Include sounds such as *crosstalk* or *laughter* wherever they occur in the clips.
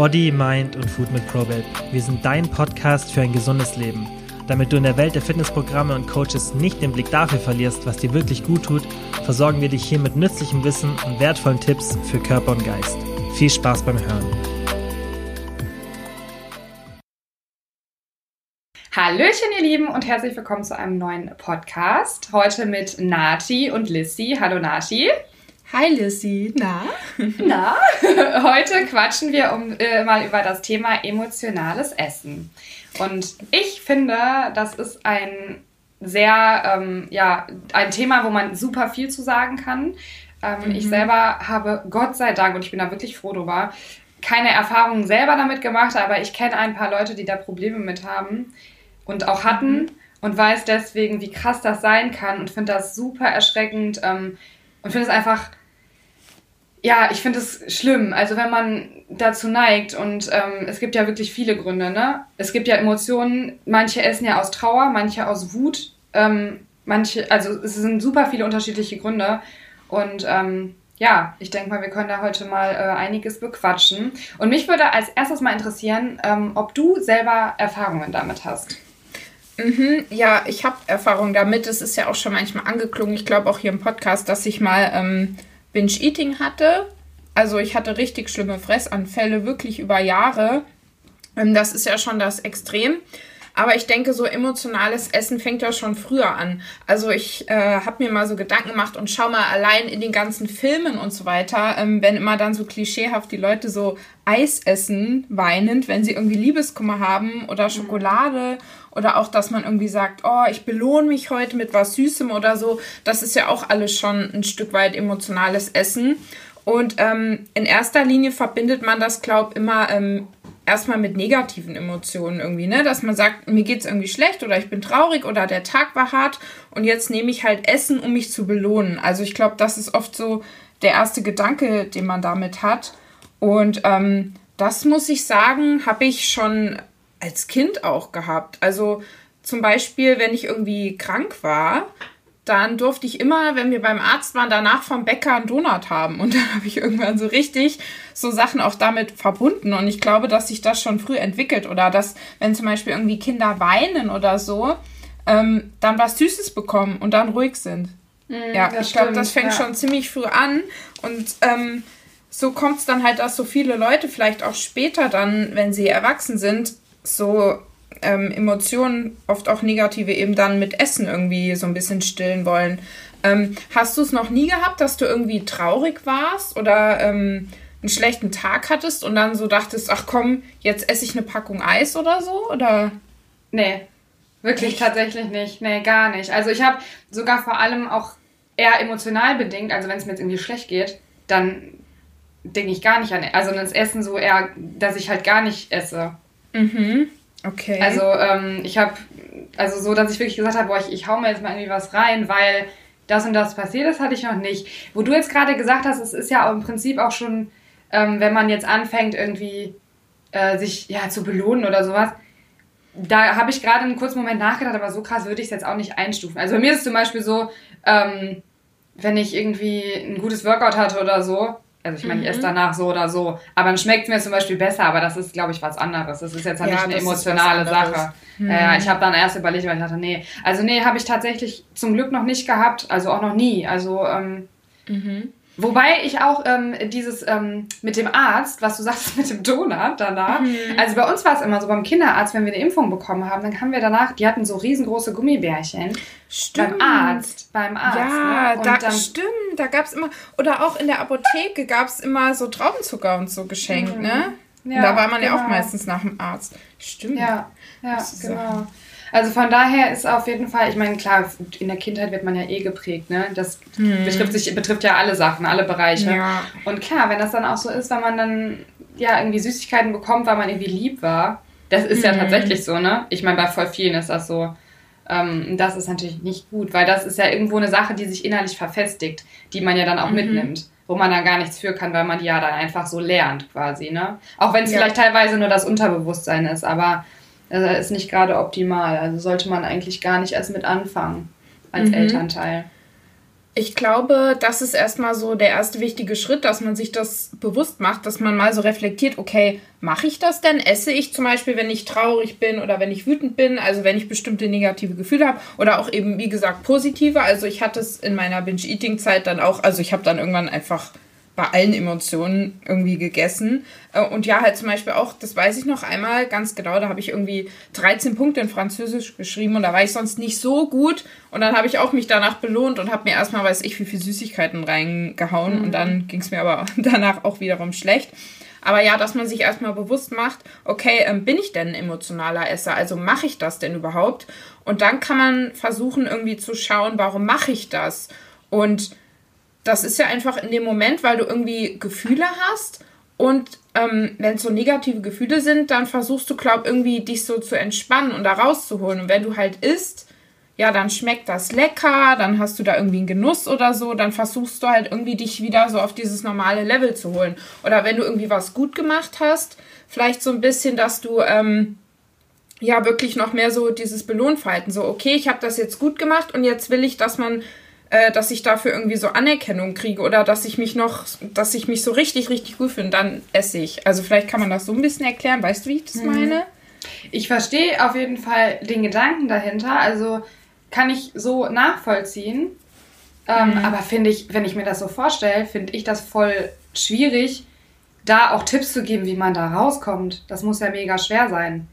Body, Mind und Food mit Probate. Wir sind dein Podcast für ein gesundes Leben. Damit du in der Welt der Fitnessprogramme und Coaches nicht den Blick dafür verlierst, was dir wirklich gut tut, versorgen wir dich hier mit nützlichem Wissen und wertvollen Tipps für Körper und Geist. Viel Spaß beim Hören. Hallöchen, ihr Lieben, und herzlich willkommen zu einem neuen Podcast. Heute mit Nati und Lissy. Hallo, Nati. Hi Lissy, na? Na, *laughs* heute quatschen wir um, äh, mal über das Thema emotionales Essen. Und ich finde, das ist ein sehr, ähm, ja, ein Thema, wo man super viel zu sagen kann. Ähm, mhm. Ich selber habe, Gott sei Dank, und ich bin da wirklich froh drüber, keine Erfahrungen selber damit gemacht, aber ich kenne ein paar Leute, die da Probleme mit haben und auch hatten mhm. und weiß deswegen, wie krass das sein kann und finde das super erschreckend ähm, und finde es einfach ja, ich finde es schlimm. Also wenn man dazu neigt und ähm, es gibt ja wirklich viele Gründe, ne? Es gibt ja Emotionen, manche essen ja aus Trauer, manche aus Wut, ähm, manche, also es sind super viele unterschiedliche Gründe und ähm, ja, ich denke mal, wir können da heute mal äh, einiges bequatschen. Und mich würde als erstes mal interessieren, ähm, ob du selber Erfahrungen damit hast. Mhm, ja, ich habe Erfahrungen damit. Es ist ja auch schon manchmal angeklungen. Ich glaube auch hier im Podcast, dass ich mal ähm, Binge-Eating hatte. Also ich hatte richtig schlimme Fressanfälle, wirklich über Jahre. Ähm, das ist ja schon das Extrem. Aber ich denke, so emotionales Essen fängt ja schon früher an. Also ich äh, habe mir mal so Gedanken gemacht und schau mal allein in den ganzen Filmen und so weiter, ähm, wenn immer dann so klischeehaft die Leute so Eis essen, weinend, wenn sie irgendwie Liebeskummer haben oder mhm. Schokolade oder auch, dass man irgendwie sagt, oh, ich belohne mich heute mit was Süßem oder so. Das ist ja auch alles schon ein Stück weit emotionales Essen. Und ähm, in erster Linie verbindet man das, glaube ich, immer ähm, erstmal mit negativen Emotionen irgendwie, ne? Dass man sagt, mir geht es irgendwie schlecht oder ich bin traurig oder der Tag war hart und jetzt nehme ich halt Essen, um mich zu belohnen. Also ich glaube, das ist oft so der erste Gedanke, den man damit hat. Und ähm, das muss ich sagen, habe ich schon als Kind auch gehabt. Also zum Beispiel, wenn ich irgendwie krank war, dann durfte ich immer, wenn wir beim Arzt waren, danach vom Bäcker einen Donut haben. Und *laughs* dann habe ich irgendwann so richtig so Sachen auch damit verbunden. Und ich glaube, dass sich das schon früh entwickelt. Oder dass, wenn zum Beispiel irgendwie Kinder weinen oder so, ähm, dann was Süßes bekommen und dann ruhig sind. Mm, ja, ich glaube, das fängt ja. schon ziemlich früh an. Und ähm, so kommt es dann halt, dass so viele Leute vielleicht auch später dann, wenn sie erwachsen sind, so ähm, Emotionen, oft auch negative, eben dann mit Essen irgendwie so ein bisschen stillen wollen. Ähm, hast du es noch nie gehabt, dass du irgendwie traurig warst oder ähm, einen schlechten Tag hattest und dann so dachtest, ach komm, jetzt esse ich eine Packung Eis oder so? Oder? Nee, wirklich Echt? tatsächlich nicht. Nee, gar nicht. Also ich habe sogar vor allem auch eher emotional bedingt, also wenn es mir jetzt irgendwie schlecht geht, dann denke ich gar nicht an, also das Essen so eher, dass ich halt gar nicht esse. Mhm. Okay. Also ähm, ich habe, also so, dass ich wirklich gesagt habe, boah, ich, ich hau mir jetzt mal irgendwie was rein, weil das und das passiert ist, hatte ich noch nicht. Wo du jetzt gerade gesagt hast, es ist ja im Prinzip auch schon, ähm, wenn man jetzt anfängt, irgendwie äh, sich ja zu belohnen oder sowas, da habe ich gerade einen kurzen Moment nachgedacht, aber so krass würde ich es jetzt auch nicht einstufen. Also bei mir ist es zum Beispiel so, ähm, wenn ich irgendwie ein gutes Workout hatte oder so, also ich meine, ich esse mhm. danach so oder so. Aber dann schmeckt es mir zum Beispiel besser, aber das ist, glaube ich, was anderes. Das ist jetzt halt ja, nicht eine emotionale Sache. Mhm. Ja, ich habe dann erst überlegt, weil ich dachte, nee. Also nee, habe ich tatsächlich zum Glück noch nicht gehabt, also auch noch nie. Also ähm, mhm. Wobei ich auch ähm, dieses ähm, mit dem Arzt, was du *laughs* sagst mit dem Donut danach, mhm. also bei uns war es immer so beim Kinderarzt, wenn wir eine Impfung bekommen haben, dann haben wir danach, die hatten so riesengroße Gummibärchen. Stimmt. Beim Arzt, beim Arzt. Ja, ne? da, dann, stimmt, da gab es immer, oder auch in der Apotheke gab es immer so Traubenzucker und so geschenkt, mhm. ne? Ja, da war man genau. ja auch genau. meistens nach dem Arzt. Stimmt. Ja, ja genau. Also von daher ist auf jeden Fall, ich meine, klar, in der Kindheit wird man ja eh geprägt, ne? Das hm. betrifft, sich, betrifft ja alle Sachen, alle Bereiche. Ja. Und klar, wenn das dann auch so ist, wenn man dann ja irgendwie Süßigkeiten bekommt, weil man irgendwie lieb war, das ist hm. ja tatsächlich so, ne? Ich meine, bei voll vielen ist das so. Ähm, das ist natürlich nicht gut, weil das ist ja irgendwo eine Sache, die sich innerlich verfestigt, die man ja dann auch mhm. mitnimmt wo man dann gar nichts für kann, weil man die ja dann einfach so lernt quasi, ne? Auch wenn es ja. vielleicht teilweise nur das Unterbewusstsein ist, aber ist nicht gerade optimal. Also sollte man eigentlich gar nicht erst mit anfangen als mhm. Elternteil. Ich glaube, das ist erstmal so der erste wichtige Schritt, dass man sich das bewusst macht, dass man mal so reflektiert, okay, mache ich das denn? Esse ich zum Beispiel, wenn ich traurig bin oder wenn ich wütend bin, also wenn ich bestimmte negative Gefühle habe oder auch eben, wie gesagt, positive. Also ich hatte es in meiner Binge-Eating-Zeit dann auch, also ich habe dann irgendwann einfach bei allen Emotionen irgendwie gegessen. Äh, und ja, halt zum Beispiel auch, das weiß ich noch einmal ganz genau, da habe ich irgendwie 13 Punkte in Französisch geschrieben und da war ich sonst nicht so gut. Und dann habe ich auch mich danach belohnt und habe mir erstmal, weiß ich, wie viel Süßigkeiten reingehauen. Mhm. Und dann ging es mir aber *laughs* danach auch wiederum schlecht. Aber ja, dass man sich erstmal bewusst macht, okay, ähm, bin ich denn ein emotionaler Esser? Also mache ich das denn überhaupt? Und dann kann man versuchen, irgendwie zu schauen, warum mache ich das? Und das ist ja einfach in dem Moment, weil du irgendwie Gefühle hast und ähm, wenn es so negative Gefühle sind, dann versuchst du, glaub irgendwie dich so zu entspannen und da rauszuholen. Und wenn du halt isst, ja, dann schmeckt das lecker, dann hast du da irgendwie einen Genuss oder so, dann versuchst du halt irgendwie dich wieder so auf dieses normale Level zu holen. Oder wenn du irgendwie was gut gemacht hast, vielleicht so ein bisschen, dass du ähm, ja wirklich noch mehr so dieses Belohnverhalten, so okay, ich habe das jetzt gut gemacht und jetzt will ich, dass man äh, dass ich dafür irgendwie so Anerkennung kriege oder dass ich mich noch, dass ich mich so richtig, richtig gut finde, dann esse ich. Also vielleicht kann man das so ein bisschen erklären. Weißt du, wie ich das mhm. meine? Ich verstehe auf jeden Fall den Gedanken dahinter. Also kann ich so nachvollziehen. Ähm, mhm. Aber finde ich, wenn ich mir das so vorstelle, finde ich das voll schwierig, da auch Tipps zu geben, wie man da rauskommt. Das muss ja mega schwer sein.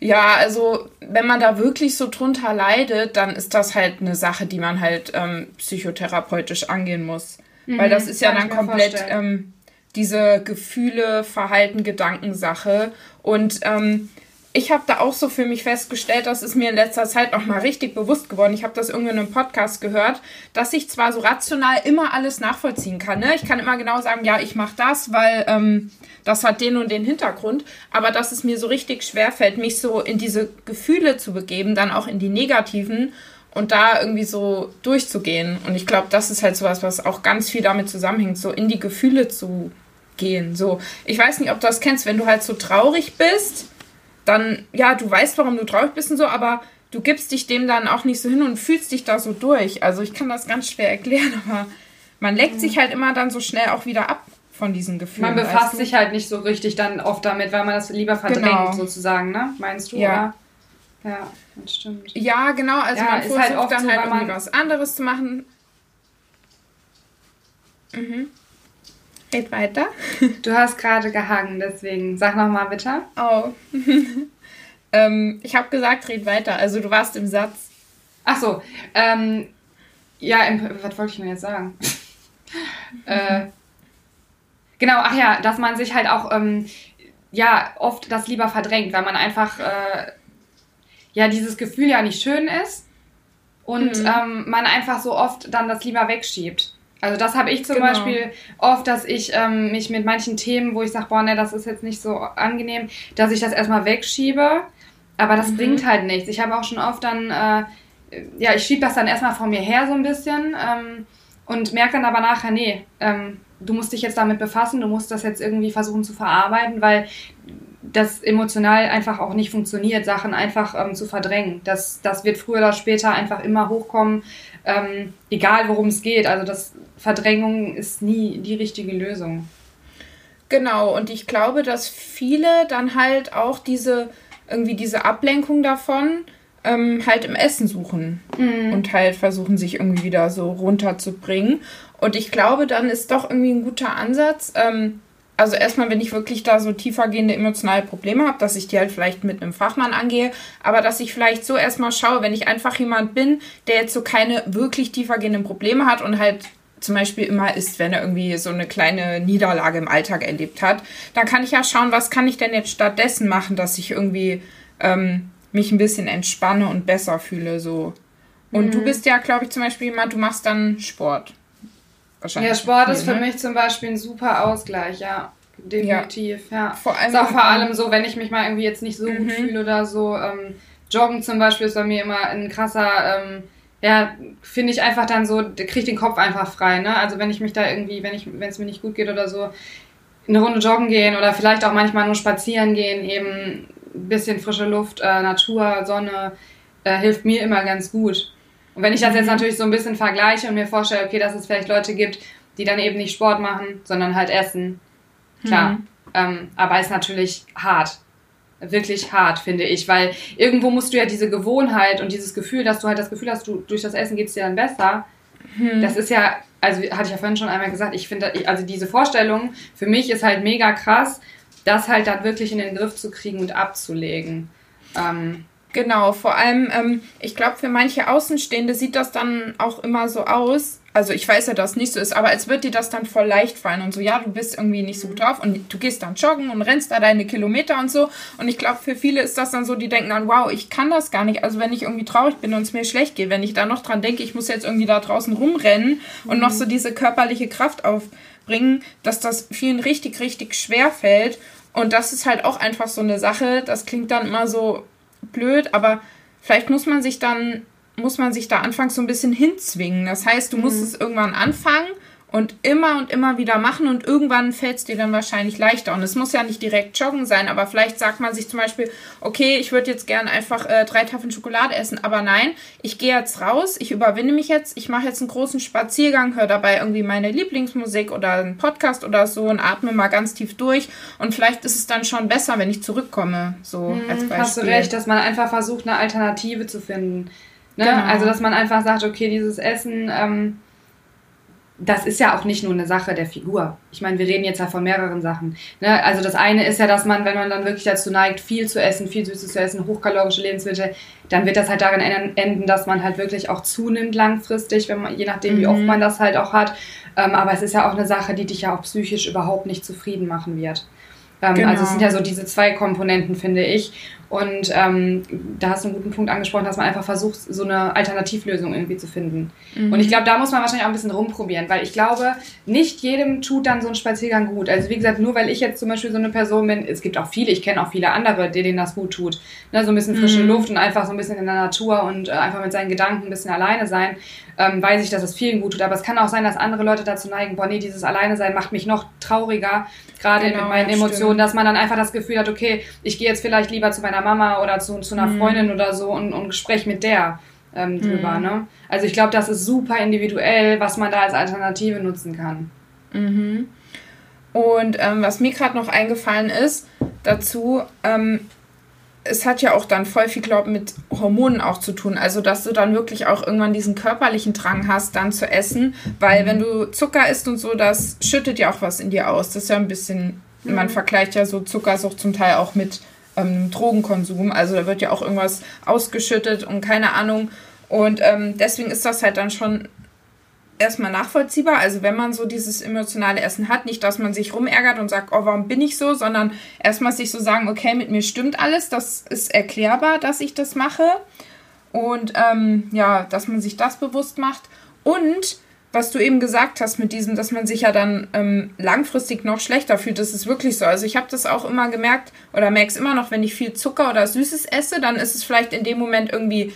Ja, also wenn man da wirklich so drunter leidet, dann ist das halt eine Sache, die man halt ähm, psychotherapeutisch angehen muss. Mhm, Weil das ist ja dann komplett ähm, diese Gefühle, Verhalten, Gedankensache. Und ähm, ich habe da auch so für mich festgestellt, das ist mir in letzter Zeit noch mal richtig bewusst geworden. Ich habe das irgendwie in einem Podcast gehört, dass ich zwar so rational immer alles nachvollziehen kann. Ne? Ich kann immer genau sagen, ja, ich mache das, weil ähm, das hat den und den Hintergrund. Aber dass es mir so richtig schwer fällt, mich so in diese Gefühle zu begeben, dann auch in die negativen und da irgendwie so durchzugehen. Und ich glaube, das ist halt sowas, was auch ganz viel damit zusammenhängt, so in die Gefühle zu gehen. So, ich weiß nicht, ob du das kennst, wenn du halt so traurig bist dann, ja, du weißt, warum du traurig bist und so, aber du gibst dich dem dann auch nicht so hin und fühlst dich da so durch. Also ich kann das ganz schwer erklären, aber man leckt mhm. sich halt immer dann so schnell auch wieder ab von diesen Gefühlen. Man befasst weißt du? sich halt nicht so richtig dann oft damit, weil man das lieber verdrängt genau. sozusagen, ne? Meinst du? Ja. Oder? Ja, das stimmt. Ja, genau. Also ja, man versucht halt dann so, halt irgendwie was anderes zu machen. Mhm. Red weiter. Du hast gerade gehangen, deswegen sag nochmal bitte. Oh. *laughs* ähm, ich habe gesagt, red weiter. Also du warst im Satz. Ach so. Ähm, ja, im, was wollte ich denn jetzt sagen? *laughs* äh, genau, ach ja, dass man sich halt auch ähm, ja oft das lieber verdrängt, weil man einfach äh, ja dieses Gefühl ja nicht schön ist und mhm. ähm, man einfach so oft dann das lieber wegschiebt. Also das habe ich zum genau. Beispiel oft, dass ich ähm, mich mit manchen Themen, wo ich sage, boah, ne, das ist jetzt nicht so angenehm, dass ich das erstmal wegschiebe. Aber das mhm. bringt halt nichts. Ich habe auch schon oft dann, äh, ja, ich schiebe das dann erstmal vor mir her so ein bisschen ähm, und merke dann aber nachher, nee, ähm, du musst dich jetzt damit befassen, du musst das jetzt irgendwie versuchen zu verarbeiten, weil das emotional einfach auch nicht funktioniert, Sachen einfach ähm, zu verdrängen. Das, das wird früher oder später einfach immer hochkommen, ähm, egal worum es geht. Also das Verdrängung ist nie die richtige Lösung. Genau, und ich glaube, dass viele dann halt auch diese, irgendwie diese Ablenkung davon ähm, halt im Essen suchen mhm. und halt versuchen, sich irgendwie wieder so runterzubringen. Und ich glaube, dann ist doch irgendwie ein guter Ansatz, ähm, also erstmal, wenn ich wirklich da so tiefergehende emotionale Probleme habe, dass ich die halt vielleicht mit einem Fachmann angehe, aber dass ich vielleicht so erstmal schaue, wenn ich einfach jemand bin, der jetzt so keine wirklich tiefergehenden Probleme hat und halt zum Beispiel immer ist, wenn er irgendwie so eine kleine Niederlage im Alltag erlebt hat, dann kann ich ja schauen, was kann ich denn jetzt stattdessen machen, dass ich irgendwie ähm, mich ein bisschen entspanne und besser fühle so. Und mhm. du bist ja, glaube ich, zum Beispiel jemand, du machst dann Sport. Wahrscheinlich. Ja, Sport ist für ne? mich zum Beispiel ein super Ausgleich, ja. Definitiv, ja. ja. Vor allem ist auch vor allem so, wenn ich mich mal irgendwie jetzt nicht so mhm. gut fühle oder so. Ähm, Joggen zum Beispiel ist bei mir immer ein krasser, ähm, ja, finde ich einfach dann so, kriege den Kopf einfach frei, ne? Also wenn ich mich da irgendwie, wenn ich, wenn es mir nicht gut geht oder so, eine Runde joggen gehen oder vielleicht auch manchmal nur spazieren gehen, eben ein bisschen frische Luft, äh, Natur, Sonne, äh, hilft mir immer ganz gut. Und wenn ich das jetzt mhm. natürlich so ein bisschen vergleiche und mir vorstelle, okay, dass es vielleicht Leute gibt, die dann eben nicht Sport machen, sondern halt essen, klar. Mhm. Ähm, aber ist natürlich hart. Wirklich hart, finde ich, weil irgendwo musst du ja diese Gewohnheit und dieses Gefühl, dass du halt das Gefühl hast, du durch das Essen geht es dir dann besser. Mhm. Das ist ja, also hatte ich ja vorhin schon einmal gesagt, ich finde, also diese Vorstellung für mich ist halt mega krass, das halt dann wirklich in den Griff zu kriegen und abzulegen. Ähm, Genau, vor allem, ähm, ich glaube, für manche Außenstehende sieht das dann auch immer so aus. Also ich weiß ja, dass es nicht so ist, aber als wird dir das dann voll leicht fallen und so, ja, du bist irgendwie nicht so gut drauf und du gehst dann joggen und rennst da deine Kilometer und so. Und ich glaube, für viele ist das dann so, die denken dann, wow, ich kann das gar nicht. Also wenn ich irgendwie traurig bin und es mir schlecht geht, wenn ich da noch dran denke, ich muss jetzt irgendwie da draußen rumrennen und mhm. noch so diese körperliche Kraft aufbringen, dass das vielen richtig, richtig schwer fällt. Und das ist halt auch einfach so eine Sache, das klingt dann immer so blöd, aber vielleicht muss man sich dann, muss man sich da anfangs so ein bisschen hinzwingen. Das heißt, du musst mhm. es irgendwann anfangen und immer und immer wieder machen und irgendwann fällt es dir dann wahrscheinlich leichter. Und es muss ja nicht direkt joggen sein, aber vielleicht sagt man sich zum Beispiel, okay, ich würde jetzt gern einfach äh, drei Tafeln Schokolade essen, aber nein, ich gehe jetzt raus, ich überwinde mich jetzt, ich mache jetzt einen großen Spaziergang, höre dabei irgendwie meine Lieblingsmusik oder einen Podcast oder so und atme mal ganz tief durch und vielleicht ist es dann schon besser, wenn ich zurückkomme, so hm, als Beispiel. Hast du recht, dass man einfach versucht, eine Alternative zu finden. Ne? Genau. Also, dass man einfach sagt, okay, dieses Essen... Ähm das ist ja auch nicht nur eine Sache der Figur. Ich meine, wir reden jetzt ja von mehreren Sachen. Ne? Also das eine ist ja, dass man, wenn man dann wirklich dazu neigt, viel zu essen, viel Süßes zu essen, hochkalorische Lebensmittel, dann wird das halt darin enden, dass man halt wirklich auch zunimmt langfristig, wenn man, je nachdem, wie oft mhm. man das halt auch hat. Ähm, aber es ist ja auch eine Sache, die dich ja auch psychisch überhaupt nicht zufrieden machen wird. Ähm, genau. Also es sind ja so diese zwei Komponenten, finde ich. Und ähm, da hast du einen guten Punkt angesprochen, dass man einfach versucht, so eine Alternativlösung irgendwie zu finden. Mhm. Und ich glaube, da muss man wahrscheinlich auch ein bisschen rumprobieren, weil ich glaube, nicht jedem tut dann so ein Spaziergang gut. Also wie gesagt, nur weil ich jetzt zum Beispiel so eine Person bin, es gibt auch viele, ich kenne auch viele andere, denen das gut tut. Ne, so ein bisschen frische mhm. Luft und einfach so ein bisschen in der Natur und äh, einfach mit seinen Gedanken ein bisschen alleine sein, ähm, weiß ich, dass es vielen gut tut. Aber es kann auch sein, dass andere Leute dazu neigen, boah, nee, dieses Alleine sein macht mich noch trauriger, gerade genau, mit meinen Emotionen, stimmt. dass man dann einfach das Gefühl hat, okay, ich gehe jetzt vielleicht lieber zu meiner Mama oder zu, zu einer mhm. Freundin oder so und, und spreche mit der ähm, drüber. Mhm. Ne? Also ich glaube, das ist super individuell, was man da als Alternative nutzen kann. Mhm. Und ähm, was mir gerade noch eingefallen ist dazu, ähm, es hat ja auch dann voll viel, glaube mit Hormonen auch zu tun. Also, dass du dann wirklich auch irgendwann diesen körperlichen Drang hast, dann zu essen. Weil, wenn du Zucker isst und so, das schüttet ja auch was in dir aus. Das ist ja ein bisschen, mhm. man vergleicht ja so Zuckersucht zum Teil auch mit ähm, Drogenkonsum. Also da wird ja auch irgendwas ausgeschüttet und keine Ahnung. Und ähm, deswegen ist das halt dann schon erstmal nachvollziehbar. Also wenn man so dieses emotionale Essen hat, nicht, dass man sich rumärgert und sagt, oh, warum bin ich so, sondern erstmal sich so sagen, okay, mit mir stimmt alles, das ist erklärbar, dass ich das mache. Und ähm, ja, dass man sich das bewusst macht. Und was du eben gesagt hast mit diesem, dass man sich ja dann ähm, langfristig noch schlechter fühlt, das ist wirklich so. Also ich habe das auch immer gemerkt oder merke es immer noch, wenn ich viel Zucker oder Süßes esse, dann ist es vielleicht in dem Moment irgendwie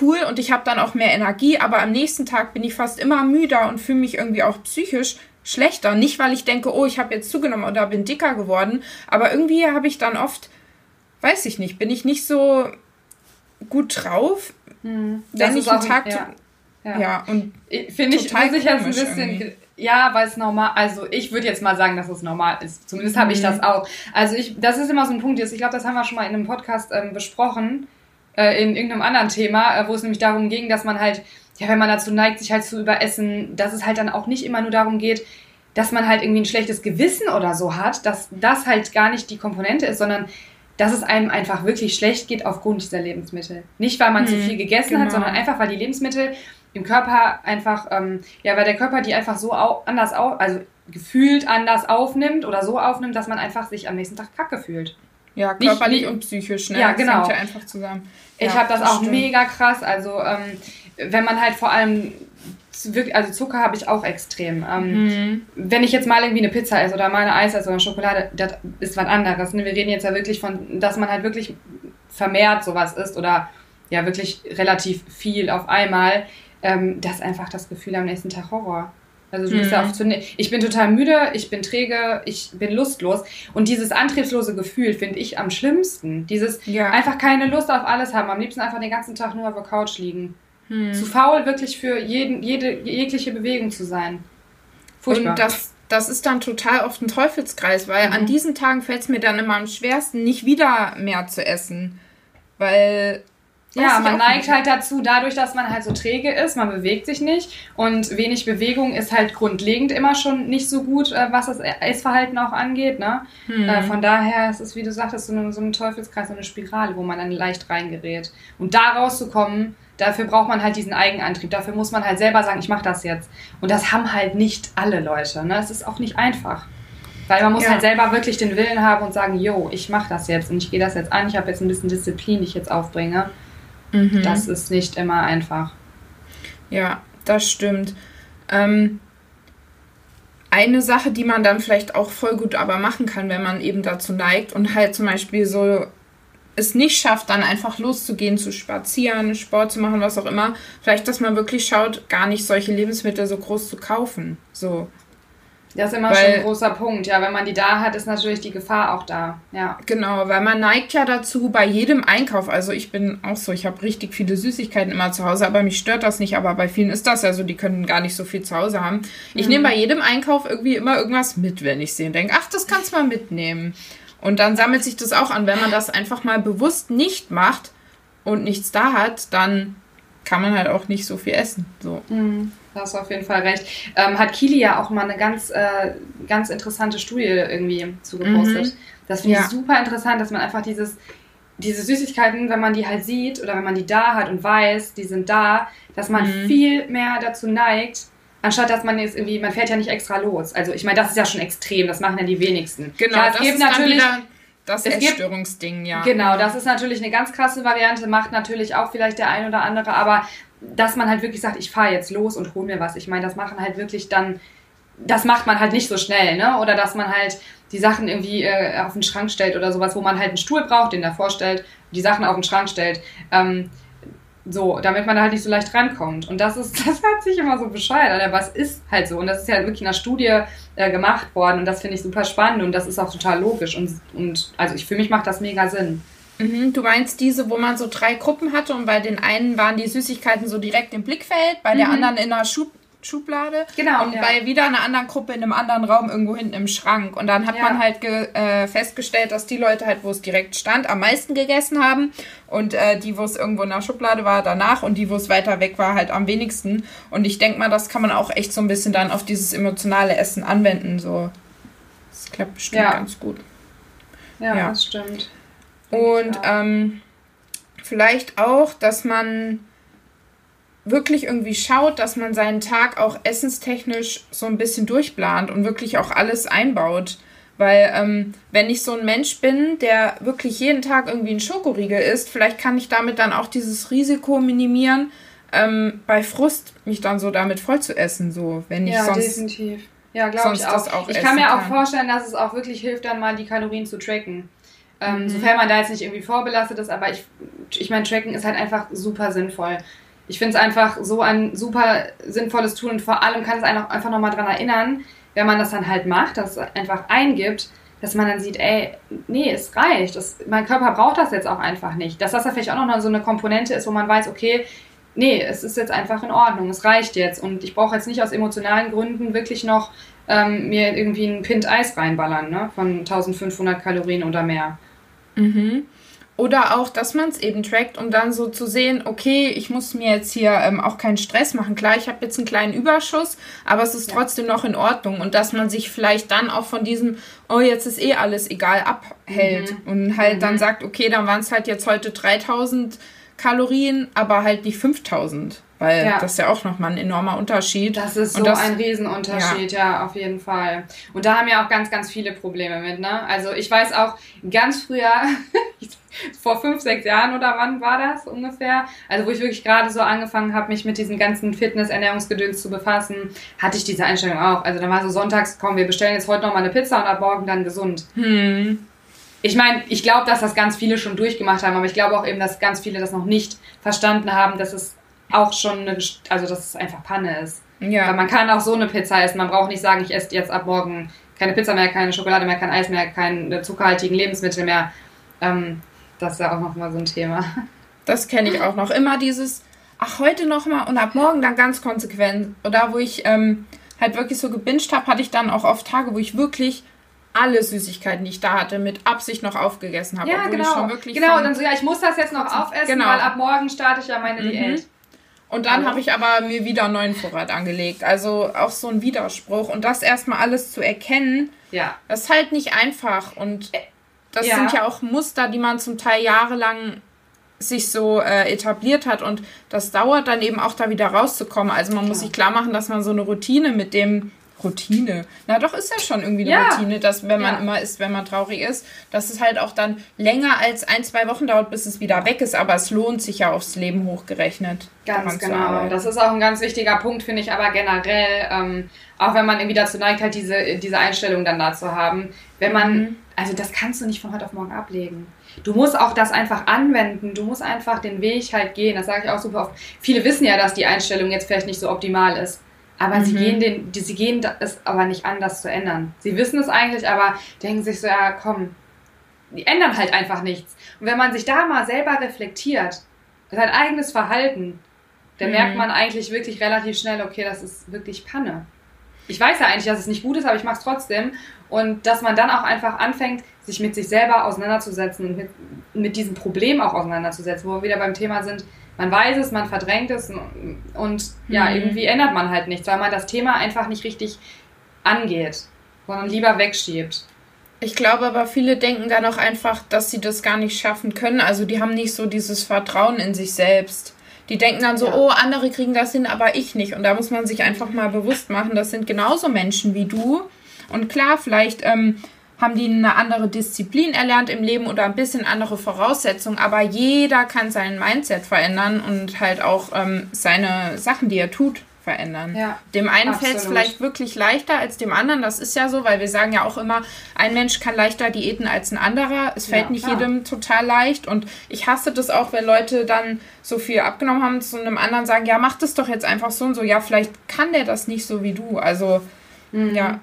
cool und ich habe dann auch mehr Energie, aber am nächsten Tag bin ich fast immer müder und fühle mich irgendwie auch psychisch schlechter. Nicht, weil ich denke, oh, ich habe jetzt zugenommen oder bin dicker geworden, aber irgendwie habe ich dann oft, weiß ich nicht, bin ich nicht so gut drauf, hm, wenn ich einen Tag ja. Ja, ja und finde ich, muss ich ein bisschen, irgendwie. ja, weil es normal, also ich würde jetzt mal sagen, dass es normal ist. Zumindest habe ich das mhm. auch. Also ich, das ist immer so ein Punkt, ich glaube, das haben wir schon mal in einem Podcast ähm, besprochen, äh, in irgendeinem anderen Thema, äh, wo es nämlich darum ging, dass man halt, ja, wenn man dazu neigt, sich halt zu überessen, dass es halt dann auch nicht immer nur darum geht, dass man halt irgendwie ein schlechtes Gewissen oder so hat, dass das halt gar nicht die Komponente ist, sondern dass es einem einfach wirklich schlecht geht aufgrund dieser Lebensmittel. Nicht, weil man hm, zu viel gegessen genau. hat, sondern einfach, weil die Lebensmittel im Körper einfach, ähm, ja, weil der Körper die einfach so au anders auf, also gefühlt anders aufnimmt oder so aufnimmt, dass man einfach sich am nächsten Tag kacke fühlt. Ja, körperlich nicht, und psychisch, ne? Ja, genau. Das hängt ja einfach zusammen. Ich ja, habe das, das, auch stimmt. mega krass. Also, ähm, wenn man halt vor allem also Zucker habe ich auch extrem. Ähm, mhm. Wenn ich jetzt mal irgendwie eine Pizza esse oder mal eine Eis esse oder Schokolade, das ist was anderes. Ne? Wir reden jetzt ja wirklich von, dass man halt wirklich vermehrt sowas isst oder ja wirklich relativ viel auf einmal ähm, das ist einfach das Gefühl am nächsten Tag Horror. Also du bist ja mhm. oft zu, ich bin total müde, ich bin träge, ich bin lustlos. Und dieses antriebslose Gefühl finde ich am schlimmsten. Dieses ja. einfach keine Lust auf alles haben. Am liebsten einfach den ganzen Tag nur auf der Couch liegen. Hm. Zu faul, wirklich für jeden, jede, jegliche Bewegung zu sein. Furchtbar. Und das, das ist dann total oft ein Teufelskreis, weil mhm. an diesen Tagen fällt es mir dann immer am schwersten, nicht wieder mehr zu essen. Weil ja, man neigt halt dazu, dadurch, dass man halt so träge ist, man bewegt sich nicht und wenig Bewegung ist halt grundlegend immer schon nicht so gut, äh, was das Essverhalten auch angeht. Ne? Hm. Äh, von daher ist es, wie du sagtest, so, eine, so ein Teufelskreis, so eine Spirale, wo man dann leicht reingerät. Und da rauszukommen, dafür braucht man halt diesen Eigenantrieb. Dafür muss man halt selber sagen, ich mache das jetzt. Und das haben halt nicht alle Leute. Ne? Es ist auch nicht einfach. Weil man muss ja. halt selber wirklich den Willen haben und sagen, yo, ich mache das jetzt und ich gehe das jetzt an, ich habe jetzt ein bisschen Disziplin, die ich jetzt aufbringe. Mhm. Das ist nicht immer einfach. Ja, das stimmt. Ähm, eine Sache, die man dann vielleicht auch voll gut aber machen kann, wenn man eben dazu neigt und halt zum Beispiel so es nicht schafft, dann einfach loszugehen, zu spazieren, Sport zu machen, was auch immer, vielleicht, dass man wirklich schaut, gar nicht solche Lebensmittel so groß zu kaufen. So. Das ist immer weil, schon ein großer Punkt. Ja, wenn man die da hat, ist natürlich die Gefahr auch da. Ja. Genau, weil man neigt ja dazu bei jedem Einkauf. Also ich bin auch so, ich habe richtig viele Süßigkeiten immer zu Hause, aber mich stört das nicht. Aber bei vielen ist das ja so, die können gar nicht so viel zu Hause haben. Ich mhm. nehme bei jedem Einkauf irgendwie immer irgendwas mit, wenn ich sehe und denke, ach, das kannst du mal mitnehmen. Und dann sammelt sich das auch an. Wenn man das einfach mal bewusst nicht macht und nichts da hat, dann kann man halt auch nicht so viel essen. So. Mhm. Da hast du auf jeden Fall recht. Ähm, hat Kili ja auch mal eine ganz, äh, ganz interessante Studie irgendwie zugepostet. Mhm. Das finde ich super interessant, dass man einfach dieses, diese Süßigkeiten, wenn man die halt sieht oder wenn man die da hat und weiß, die sind da, dass man mhm. viel mehr dazu neigt, anstatt dass man jetzt irgendwie, man fährt ja nicht extra los. Also ich meine, das ist ja schon extrem, das machen ja die wenigsten. Genau, Klar, es das gibt natürlich das Essstörungsding, ja. Genau, das ist natürlich eine ganz krasse Variante, macht natürlich auch vielleicht der ein oder andere, aber dass man halt wirklich sagt, ich fahre jetzt los und hol mir was. Ich meine, das machen halt wirklich dann, das macht man halt nicht so schnell, ne? Oder dass man halt die Sachen irgendwie äh, auf den Schrank stellt oder sowas, wo man halt einen Stuhl braucht, den davor stellt, die Sachen auf den Schrank stellt. Ähm, so, damit man da halt nicht so leicht rankommt. Und das ist, *laughs* das hat sich immer so bescheuert, aber es ist halt so. Und das ist ja wirklich in einer Studie äh, gemacht worden und das finde ich super spannend und das ist auch total logisch. Und, und also ich, für mich macht das mega Sinn. Mhm, du meinst diese, wo man so drei Gruppen hatte und bei den einen waren die Süßigkeiten so direkt im Blickfeld, bei mhm. der anderen in der Schub Schublade. Genau. Und ja. bei wieder einer anderen Gruppe in einem anderen Raum irgendwo hinten im Schrank. Und dann hat ja. man halt äh, festgestellt, dass die Leute halt, wo es direkt stand, am meisten gegessen haben. Und äh, die, wo es irgendwo in der Schublade war, danach. Und die, wo es weiter weg war, halt am wenigsten. Und ich denke mal, das kann man auch echt so ein bisschen dann auf dieses emotionale Essen anwenden. So. Das klappt bestimmt ja. ganz gut. Ja, ja, das stimmt. Und ähm, vielleicht auch, dass man wirklich irgendwie schaut, dass man seinen Tag auch essenstechnisch so ein bisschen durchplant und wirklich auch alles einbaut. Weil ähm, wenn ich so ein Mensch bin, der wirklich jeden Tag irgendwie ein Schokoriegel isst, vielleicht kann ich damit dann auch dieses Risiko minimieren, ähm, bei Frust mich dann so damit voll zu essen, so wenn ich ja, sonst definitiv. Ja, glaube ich auch. auch ich kann mir auch vorstellen, dass es auch wirklich hilft, dann mal die Kalorien zu tracken. Ähm, mhm. Sofern man da jetzt nicht irgendwie vorbelastet ist, aber ich, ich meine, Tracken ist halt einfach super sinnvoll. Ich finde es einfach so ein super sinnvolles Tool und vor allem kann es einen auch einfach nochmal dran erinnern, wenn man das dann halt macht, das einfach eingibt, dass man dann sieht, ey, nee, es reicht. Das, mein Körper braucht das jetzt auch einfach nicht. Dass das da vielleicht auch noch so eine Komponente ist, wo man weiß, okay, nee, es ist jetzt einfach in Ordnung, es reicht jetzt. Und ich brauche jetzt nicht aus emotionalen Gründen wirklich noch ähm, mir irgendwie einen Pint Eis reinballern, ne? Von 1500 Kalorien oder mehr. Mhm. Oder auch, dass man es eben trackt, um dann so zu sehen, okay, ich muss mir jetzt hier ähm, auch keinen Stress machen. Klar, ich habe jetzt einen kleinen Überschuss, aber es ist ja. trotzdem noch in Ordnung. Und dass man sich vielleicht dann auch von diesem, oh, jetzt ist eh alles egal, abhält. Mhm. Und halt mhm. dann sagt, okay, dann waren es halt jetzt heute 3000 Kalorien, aber halt nicht 5000. Weil ja. das ist ja auch nochmal ein enormer Unterschied. Das ist so das, ein Riesenunterschied, ja. ja, auf jeden Fall. Und da haben ja auch ganz, ganz viele Probleme mit, ne? Also ich weiß auch ganz früher, *laughs* vor fünf, sechs Jahren oder wann war das ungefähr? Also wo ich wirklich gerade so angefangen habe, mich mit diesem ganzen Fitness-Ernährungsgedöns zu befassen, hatte ich diese Einstellung auch. Also da war so sonntags, komm, wir bestellen jetzt heute nochmal eine Pizza und ab morgen dann gesund. Hm. Ich meine, ich glaube, dass das ganz viele schon durchgemacht haben, aber ich glaube auch eben, dass ganz viele das noch nicht verstanden haben, dass es auch schon eine, also dass es einfach Panne ist. Ja. Weil man kann auch so eine Pizza essen. Man braucht nicht sagen, ich esse jetzt ab morgen keine Pizza mehr, keine Schokolade mehr, kein Eis mehr, keine zuckerhaltigen Lebensmittel mehr. Ähm, das ist ja auch noch mal so ein Thema. Das kenne ich auch noch. Immer dieses, ach, heute nochmal und ab morgen dann ganz konsequent. Oder wo ich ähm, halt wirklich so gebinged habe, hatte ich dann auch oft Tage, wo ich wirklich alle Süßigkeiten, die ich da hatte, mit Absicht noch aufgegessen habe. Ja, genau. genau, und dann so, ja, ich muss das jetzt noch aufessen, genau. weil ab morgen starte ich ja meine mhm. Diät. Und dann habe ich aber mir wieder einen neuen Vorrat angelegt. Also auch so ein Widerspruch. Und das erstmal alles zu erkennen, ja. das ist halt nicht einfach. Und das ja. sind ja auch Muster, die man zum Teil jahrelang sich so äh, etabliert hat. Und das dauert dann eben auch da wieder rauszukommen. Also man muss sich klar machen, dass man so eine Routine mit dem Routine. Na doch, ist ja schon irgendwie eine ja. Routine, dass wenn man ja. immer isst, wenn man traurig ist, dass es halt auch dann länger als ein, zwei Wochen dauert, bis es wieder weg ist. Aber es lohnt sich ja aufs Leben hochgerechnet. Ganz genau. Das ist auch ein ganz wichtiger Punkt, finde ich, aber generell, ähm, auch wenn man irgendwie dazu neigt, halt diese, diese Einstellung dann da zu haben. Wenn man, mhm. also das kannst du nicht von heute auf morgen ablegen. Du musst auch das einfach anwenden. Du musst einfach den Weg halt gehen. Das sage ich auch super oft. Viele wissen ja, dass die Einstellung jetzt vielleicht nicht so optimal ist. Aber mhm. sie gehen den, die, sie gehen es aber nicht an, das zu ändern. Sie wissen es eigentlich, aber denken sich so, ja, komm, die ändern halt einfach nichts. Und wenn man sich da mal selber reflektiert, sein eigenes Verhalten, dann mhm. merkt man eigentlich wirklich relativ schnell, okay, das ist wirklich Panne. Ich weiß ja eigentlich, dass es nicht gut ist, aber ich mache es trotzdem. Und dass man dann auch einfach anfängt, sich mit sich selber auseinanderzusetzen und mit, mit diesem Problem auch auseinanderzusetzen, wo wir wieder beim Thema sind, man weiß es, man verdrängt es und, und ja, mhm. irgendwie ändert man halt nichts, weil man das Thema einfach nicht richtig angeht, sondern lieber wegschiebt. Ich glaube aber, viele denken dann auch einfach, dass sie das gar nicht schaffen können. Also die haben nicht so dieses Vertrauen in sich selbst. Die denken dann so, ja. oh, andere kriegen das hin, aber ich nicht. Und da muss man sich einfach mal bewusst machen, das sind genauso Menschen wie du. Und klar, vielleicht ähm, haben die eine andere Disziplin erlernt im Leben oder ein bisschen andere Voraussetzungen, aber jeder kann sein Mindset verändern und halt auch ähm, seine Sachen, die er tut, verändern. Ja, dem einen fällt es vielleicht wirklich leichter als dem anderen. Das ist ja so, weil wir sagen ja auch immer, ein Mensch kann leichter Diäten als ein anderer. Es fällt ja, nicht jedem total leicht. Und ich hasse das auch, wenn Leute dann so viel abgenommen haben, zu einem anderen sagen, ja, mach das doch jetzt einfach so und so. Ja, vielleicht kann der das nicht so wie du. Also, mhm. ja.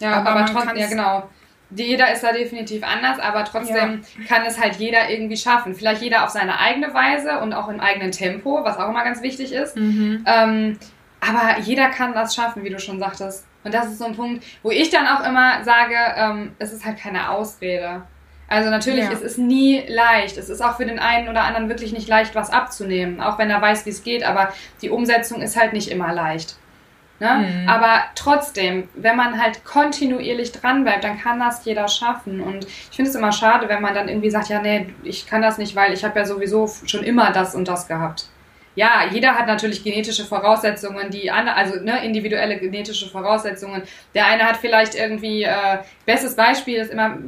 Ja, aber, aber trotzdem, ja, genau jeder ist da definitiv anders, aber trotzdem ja. kann es halt jeder irgendwie schaffen. Vielleicht jeder auf seine eigene Weise und auch im eigenen Tempo, was auch immer ganz wichtig ist. Mhm. Ähm, aber jeder kann das schaffen, wie du schon sagtest. Und das ist so ein Punkt, wo ich dann auch immer sage, ähm, es ist halt keine Ausrede. Also natürlich, ja. es ist nie leicht. Es ist auch für den einen oder anderen wirklich nicht leicht, was abzunehmen, auch wenn er weiß, wie es geht. Aber die Umsetzung ist halt nicht immer leicht. Ne? Mhm. Aber trotzdem, wenn man halt kontinuierlich dran bleibt, dann kann das jeder schaffen. Und ich finde es immer schade, wenn man dann irgendwie sagt, ja, nee, ich kann das nicht, weil ich habe ja sowieso schon immer das und das gehabt. Ja, jeder hat natürlich genetische Voraussetzungen, die andere, also ne, individuelle genetische Voraussetzungen. Der eine hat vielleicht irgendwie, äh, bestes Beispiel ist immer,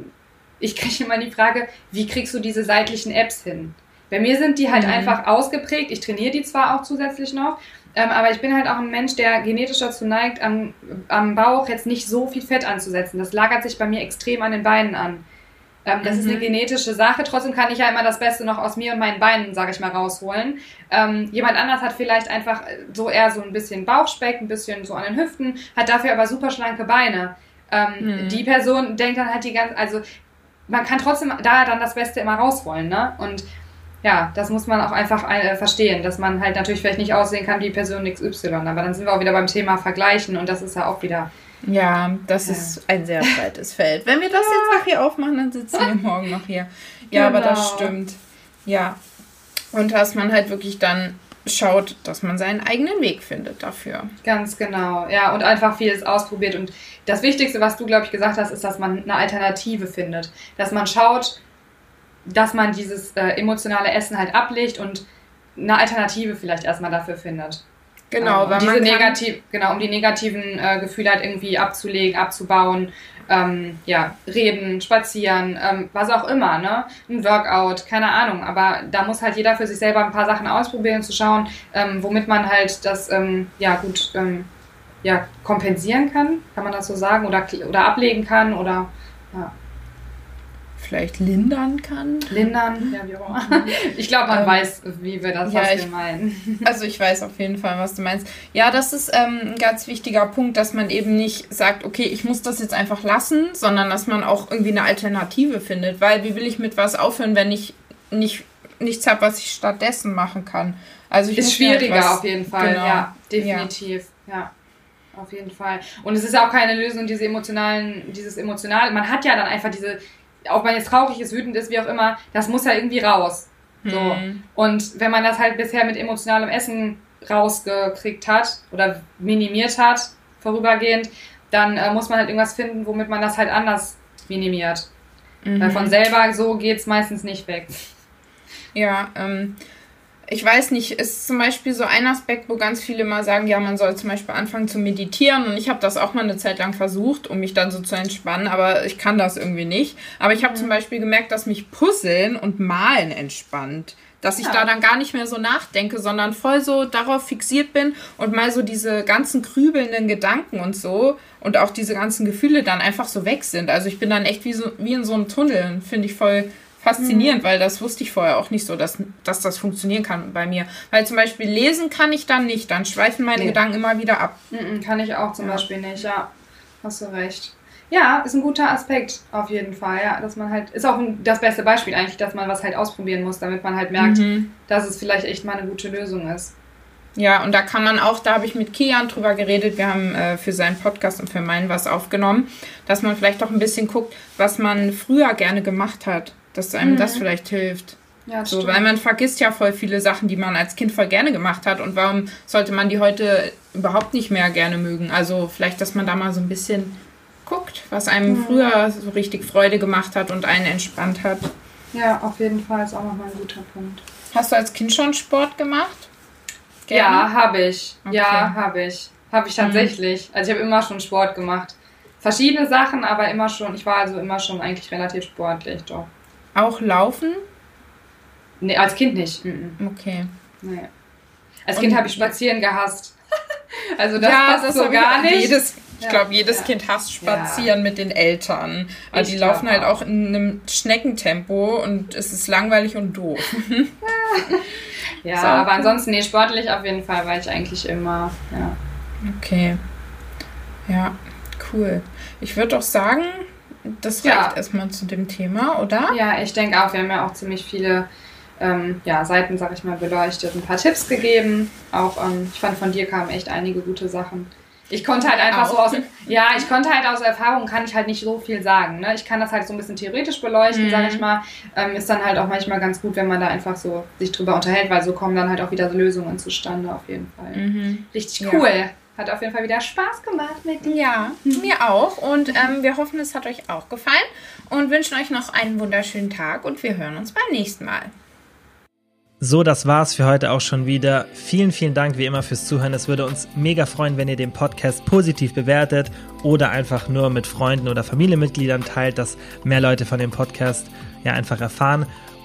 ich kriege immer die Frage, wie kriegst du diese seitlichen Apps hin? Bei mir sind die halt mhm. einfach ausgeprägt. Ich trainiere die zwar auch zusätzlich noch, ähm, aber ich bin halt auch ein Mensch, der genetisch dazu neigt, am, am Bauch jetzt nicht so viel Fett anzusetzen. Das lagert sich bei mir extrem an den Beinen an. Ähm, das mhm. ist eine mhm. genetische Sache. Trotzdem kann ich ja immer das Beste noch aus mir und meinen Beinen, sage ich mal, rausholen. Ähm, jemand anders hat vielleicht einfach so eher so ein bisschen Bauchspeck, ein bisschen so an den Hüften, hat dafür aber super schlanke Beine. Ähm, mhm. Die Person denkt dann halt die ganze, also man kann trotzdem da dann das Beste immer rausholen, ne? Und ja, das muss man auch einfach äh, verstehen, dass man halt natürlich vielleicht nicht aussehen kann wie Person XY. Aber dann sind wir auch wieder beim Thema Vergleichen und das ist ja auch wieder. Ja, das ja. ist ein sehr breites Feld. Wenn wir das jetzt noch hier aufmachen, dann sitzen wir *laughs* morgen noch hier. Ja, genau. aber das genau. stimmt. Ja. Und dass man halt wirklich dann schaut, dass man seinen eigenen Weg findet dafür. Ganz genau, ja, und einfach vieles ausprobiert. Und das Wichtigste, was du, glaube ich, gesagt hast, ist, dass man eine Alternative findet. Dass man schaut, dass man dieses äh, emotionale Essen halt ablegt und eine Alternative vielleicht erstmal dafür findet. Genau, ähm, weil diese man negativ, genau, um die negativen äh, Gefühle halt irgendwie abzulegen, abzubauen, ähm, ja, reden, spazieren, ähm, was auch immer, ne? Ein Workout, keine Ahnung. Aber da muss halt jeder für sich selber ein paar Sachen ausprobieren, zu schauen, ähm, womit man halt das, ähm, ja, gut, ähm, ja, kompensieren kann, kann man das so sagen, oder, oder ablegen kann, oder, ja vielleicht lindern kann. Lindern, ja, wie auch immer. *laughs* Ich glaube, man ähm, weiß, wie wir das, ja, was wir meinen. *laughs* Also ich weiß auf jeden Fall, was du meinst. Ja, das ist ähm, ein ganz wichtiger Punkt, dass man eben nicht sagt, okay, ich muss das jetzt einfach lassen, sondern dass man auch irgendwie eine Alternative findet. Weil wie will ich mit was aufhören, wenn ich nicht, nichts habe, was ich stattdessen machen kann? Also ich ist halt schwieriger was- auf jeden Fall, Genau. ja, definitiv, ja. Auf jeden Fall. Und es ist ja auch keine Lösung, diese emotionalen, dieses emotional. Man hat ja dann einfach diese, ob man jetzt traurig ist, wütend ist, wie auch immer, das muss ja irgendwie raus. So. Mhm. Und wenn man das halt bisher mit emotionalem Essen rausgekriegt hat oder minimiert hat, vorübergehend, dann äh, muss man halt irgendwas finden, womit man das halt anders minimiert. Mhm. Weil von selber so geht's meistens nicht weg. Ja, ähm, ich weiß nicht, ist zum Beispiel so ein Aspekt, wo ganz viele mal sagen, ja, man soll zum Beispiel anfangen zu meditieren und ich habe das auch mal eine Zeit lang versucht, um mich dann so zu entspannen, aber ich kann das irgendwie nicht. Aber ich habe zum Beispiel gemerkt, dass mich Puzzeln und Malen entspannt. Dass ich Ja. da dann gar nicht mehr so nachdenke, sondern voll so darauf fixiert bin und mal so diese ganzen grübelnden Gedanken und so und auch diese ganzen Gefühle dann einfach so weg sind. Also ich bin dann echt wie, so, wie in so einem Tunnel, finde ich voll faszinierend, weil das wusste ich vorher auch nicht so, dass, dass das funktionieren kann bei mir. Weil zum Beispiel lesen kann ich dann nicht, dann schweifen meine Nee. Gedanken immer wieder ab. Mhm, kann ich auch zum Ja. Beispiel nicht, ja. Hast du recht. Ja, ist ein guter Aspekt auf jeden Fall, ja. Dass man halt, ist auch ein, das beste Beispiel eigentlich, dass man was halt ausprobieren muss, damit man halt merkt, Mhm. dass es vielleicht echt mal eine gute Lösung ist. Ja, und da kann man auch, da habe ich mit Kian drüber geredet, wir haben äh, für seinen Podcast und für meinen was aufgenommen, dass man vielleicht auch ein bisschen guckt, was man früher gerne gemacht hat, dass einem Mhm. das vielleicht hilft. Ja, So, stimmt. weil man vergisst ja voll viele Sachen, die man als Kind voll gerne gemacht hat und warum sollte man die heute überhaupt nicht mehr gerne mögen? Also vielleicht, dass man da mal so ein bisschen guckt, was einem früher so richtig Freude gemacht hat und einen entspannt hat. ja, auf jeden Fall ist auch nochmal ein guter Punkt. Hast du als Kind schon Sport gemacht? Ja, habe ich. Okay. Ja, habe ich. Habe ich tatsächlich. Also ich habe immer schon Sport gemacht. Verschiedene Sachen, aber immer schon, ich war also immer schon eigentlich relativ sportlich, doch. Auch Laufen? Nee, als Kind nicht. Mhm. Okay. Nee. Als Kind habe ich Spazieren gehasst. *laughs* also das ja, passt so hab gar ich, nicht. Jedes, ich Ja, glaube, jedes ja. Kind hasst Spazieren mit den Eltern. Aber Ich die laufen halt auch. auch in einem Schneckentempo und es ist langweilig und doof. *laughs* *laughs* Ja, So. aber ansonsten, nee, sportlich auf jeden Fall war ich eigentlich immer, ja. Okay. Ja, cool. Ich würde doch sagen, das reicht Ja. erstmal zu dem Thema, oder? Ja, ich denke auch, wir haben ja auch ziemlich viele ähm, ja, Seiten, sag ich mal, beleuchtet, ein paar Tipps gegeben. Auch, ähm, ich fand, von dir kamen echt einige gute Sachen. Ich konnte halt einfach so Auch. aus, ja, ich konnte halt aus Erfahrung, kann ich halt nicht so viel sagen. Ne? Ich kann das halt so ein bisschen theoretisch beleuchten, Mhm. sag ich mal. Ähm, ist dann halt auch manchmal ganz gut, wenn man da einfach so sich drüber unterhält, weil so kommen dann halt auch wieder so Lösungen zustande, auf jeden Fall. Mhm. Richtig Ja. Hat auf jeden Fall wieder Spaß gemacht mit dir. Ja, mir auch. Und ähm, wir hoffen, es hat euch auch gefallen und wünschen euch noch einen wunderschönen Tag und wir hören uns beim nächsten Mal. So, das war's für heute auch schon wieder. Vielen, vielen Dank wie immer fürs Zuhören. Es würde uns mega freuen, wenn ihr den Podcast positiv bewertet oder einfach nur mit Freunden oder Familienmitgliedern teilt, dass mehr Leute von dem Podcast ja einfach erfahren.